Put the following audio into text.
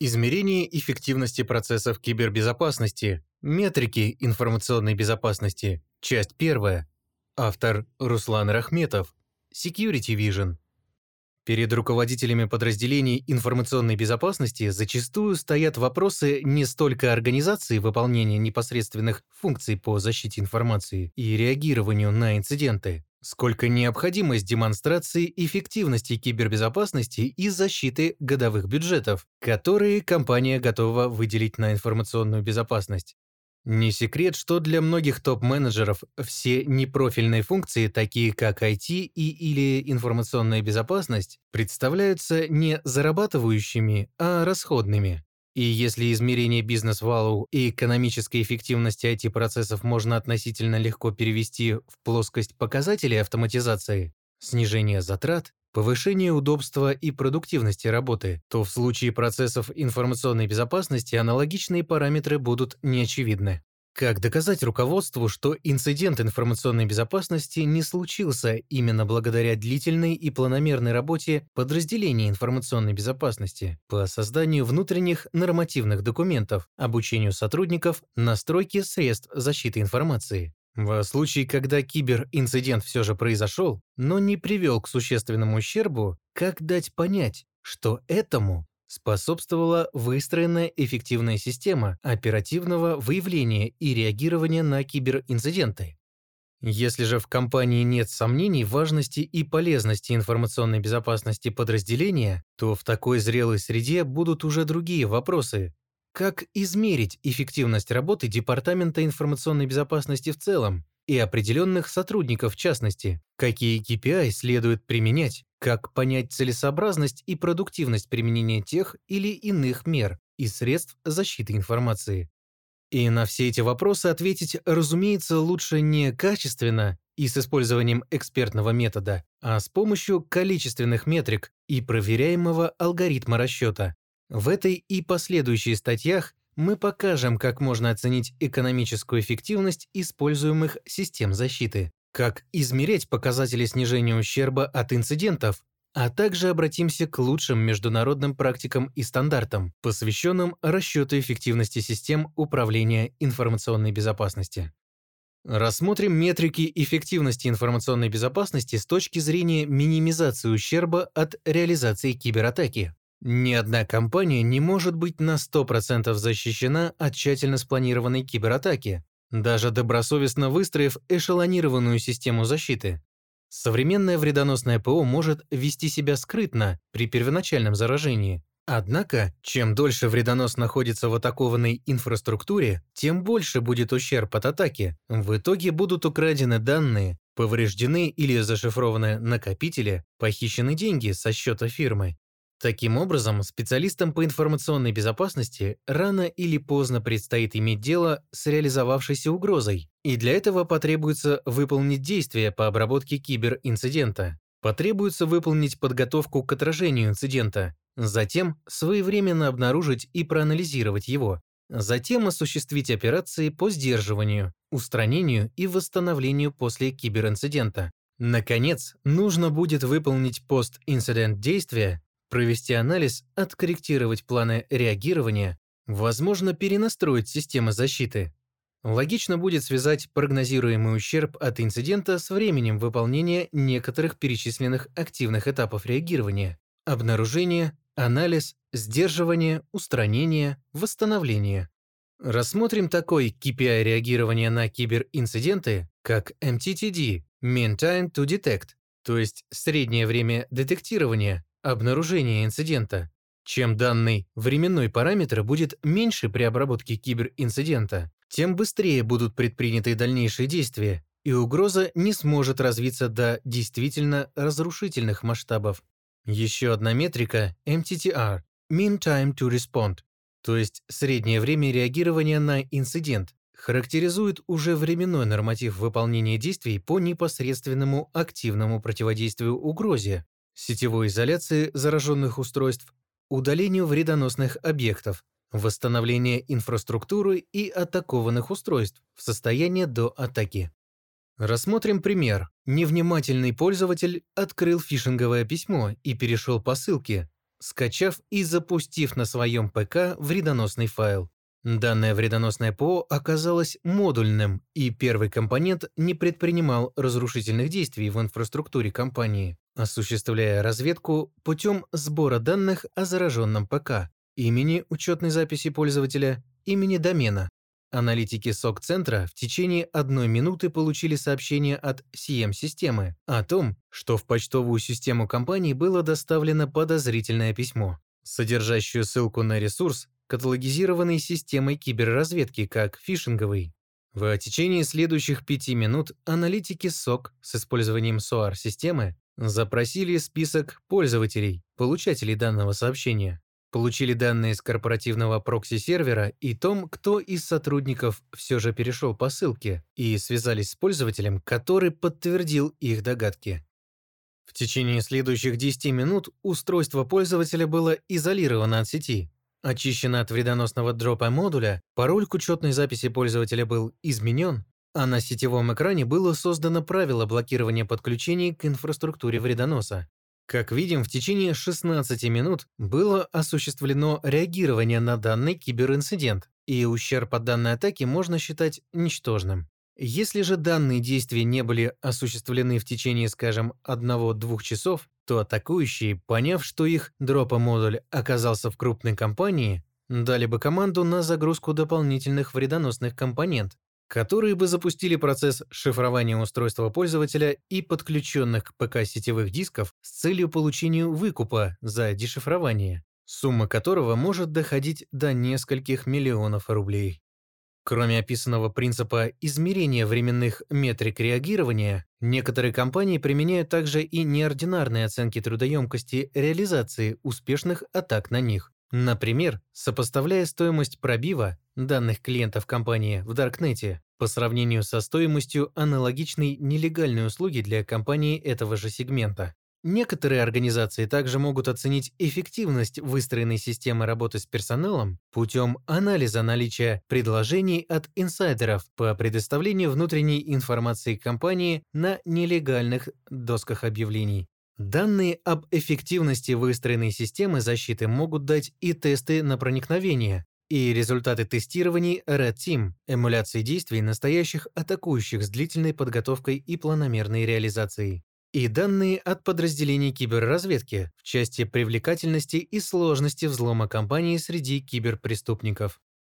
Измерение эффективности процессов кибербезопасности. Метрики информационной безопасности. Часть первая. Автор Руслан Рахметов. Security Vision. Перед руководителями подразделений информационной безопасности зачастую стоят вопросы не столько организации выполнения непосредственных функций по защите информации и реагированию на инциденты, сколько необходимость демонстрации эффективности кибербезопасности и защиты годовых бюджетов, которые компания готова выделить на информационную безопасность. Не секрет, что для многих топ-менеджеров все непрофильные функции, такие как IT и или информационная безопасность, представляются не зарабатывающими, а расходными. И если измерение бизнес-валу и экономической эффективности IT-процессов можно относительно легко перевести в плоскость показателей автоматизации, снижение затрат, повышение удобства и продуктивности работы, то в случае процессов информационной безопасности аналогичные параметры будут неочевидны. Как доказать руководству, что инцидент информационной безопасности не случился именно благодаря длительной и планомерной работе подразделений информационной безопасности по созданию внутренних нормативных документов, обучению сотрудников, настройке средств защиты информации? В случае, когда киберинцидент все же произошел, но не привел к существенному ущербу, как дать понять, что этому способствовала выстроенная эффективная система оперативного выявления и реагирования на киберинциденты. Если же в компании нет сомнений в важности и полезности информационной безопасности подразделения, то в такой зрелой среде будут уже другие вопросы. Как измерить эффективность работы Департамента информационной безопасности в целом и определенных сотрудников в частности? Какие KPI следует применять? Как понять целесообразность и продуктивность применения тех или иных мер и средств защиты информации? И на все эти вопросы ответить, разумеется, лучше не качественно и с использованием экспертного метода, а с помощью количественных метрик и проверяемого алгоритма расчета. В этой и последующей статьях мы покажем, как можно оценить экономическую эффективность используемых систем защиты как измерять показатели снижения ущерба от инцидентов, а также обратимся к лучшим международным практикам и стандартам, посвященным расчету эффективности систем управления информационной безопасности. Рассмотрим метрики эффективности информационной безопасности с точки зрения минимизации ущерба от реализации кибератаки. Ни одна компания не может быть на 100% защищена от тщательно спланированной кибератаки, даже добросовестно выстроив эшелонированную систему защиты. Современное вредоносное ПО может вести себя скрытно при первоначальном заражении. Однако, чем дольше вредонос находится в атакованной инфраструктуре, тем больше будет ущерб от атаки. В итоге будут украдены данные, повреждены или зашифрованы накопители, похищены деньги со счета фирмы. Таким образом, специалистам по информационной безопасности рано или поздно предстоит иметь дело с реализовавшейся угрозой, и для этого потребуется выполнить действия по обработке киберинцидента. Потребуется выполнить подготовку к отражению инцидента, затем своевременно обнаружить и проанализировать его, затем осуществить операции по сдерживанию, устранению и восстановлению после киберинцидента. Наконец, нужно будет выполнить пост-инцидент действия, провести анализ, откорректировать планы реагирования, возможно, перенастроить системы защиты. Логично будет связать прогнозируемый ущерб от инцидента с временем выполнения некоторых перечисленных активных этапов реагирования – обнаружение, анализ, сдерживание, устранение, восстановление. Рассмотрим такой KPI реагирования на киберинциденты, как MTTD – Mean Time to Detect, то есть среднее время детектирования, обнаружения инцидента. Чем данный временной параметр будет меньше при обработке киберинцидента, тем быстрее будут предприняты дальнейшие действия, и угроза не сможет развиться до действительно разрушительных масштабов. Еще одна метрика – MTTR – Mean Time to Respond, то есть среднее время реагирования на инцидент, характеризует уже временной норматив выполнения действий по непосредственному активному противодействию угрозе, сетевой изоляции зараженных устройств, удалению вредоносных объектов, восстановление инфраструктуры и атакованных устройств в состоянии до атаки. Рассмотрим пример. Невнимательный пользователь открыл фишинговое письмо и перешел по ссылке. скачав и запустив на своем ПК вредоносный файл. Данное вредоносное ПО оказалось модульным, и первый компонент не предпринимал разрушительных действий в инфраструктуре компании, осуществляя разведку путем сбора данных о зараженном ПК, имени учетной записи пользователя, имени домена. Аналитики СОК-центра в течение одной минуты получили сообщение от CM-системы о том, что в почтовую систему компании было доставлено подозрительное письмо, содержащее ссылку на ресурс, каталогизированный системой киберразведки как фишинговый. В течение следующих пяти минут аналитики СОК с использованием SOAR-системы запросили список пользователей, получателей данного сообщения, получили данные с корпоративного прокси-сервера и том, кто из сотрудников все же перешел по ссылке, и связались с пользователем, который подтвердил их догадки. В течение следующих 10 минут устройство пользователя было изолировано от сети, Очищена от вредоносного дропа модуля, пароль к учетной записи пользователя был изменен, а на сетевом экране было создано правило блокирования подключений к инфраструктуре вредоноса. Как видим, в течение 16 минут было осуществлено реагирование на данный киберинцидент, и ущерб от данной атаки можно считать ничтожным. Если же данные действия не были осуществлены в течение, скажем, 1-2 часов, то атакующие, поняв, что их дропа-модуль оказался в крупной компании, дали бы команду на загрузку дополнительных вредоносных компонент, которые бы запустили процесс шифрования устройства пользователя и подключенных к ПК сетевых дисков с целью получения выкупа за дешифрование, сумма которого может доходить до нескольких миллионов рублей. Кроме описанного принципа измерения временных метрик реагирования, некоторые компании применяют также и неординарные оценки трудоемкости реализации успешных атак на них. Например, сопоставляя стоимость пробива данных клиентов компании в Даркнете по сравнению со стоимостью аналогичной нелегальной услуги для компании этого же сегмента. Некоторые организации также могут оценить эффективность выстроенной системы работы с персоналом путем анализа наличия предложений от инсайдеров по предоставлению внутренней информации компании на нелегальных досках объявлений. Данные об эффективности выстроенной системы защиты могут дать и тесты на проникновение, и результаты тестирований Red Team, эмуляции действий настоящих атакующих с длительной подготовкой и планомерной реализацией и данные от подразделений киберразведки в части привлекательности и сложности взлома компании среди киберпреступников.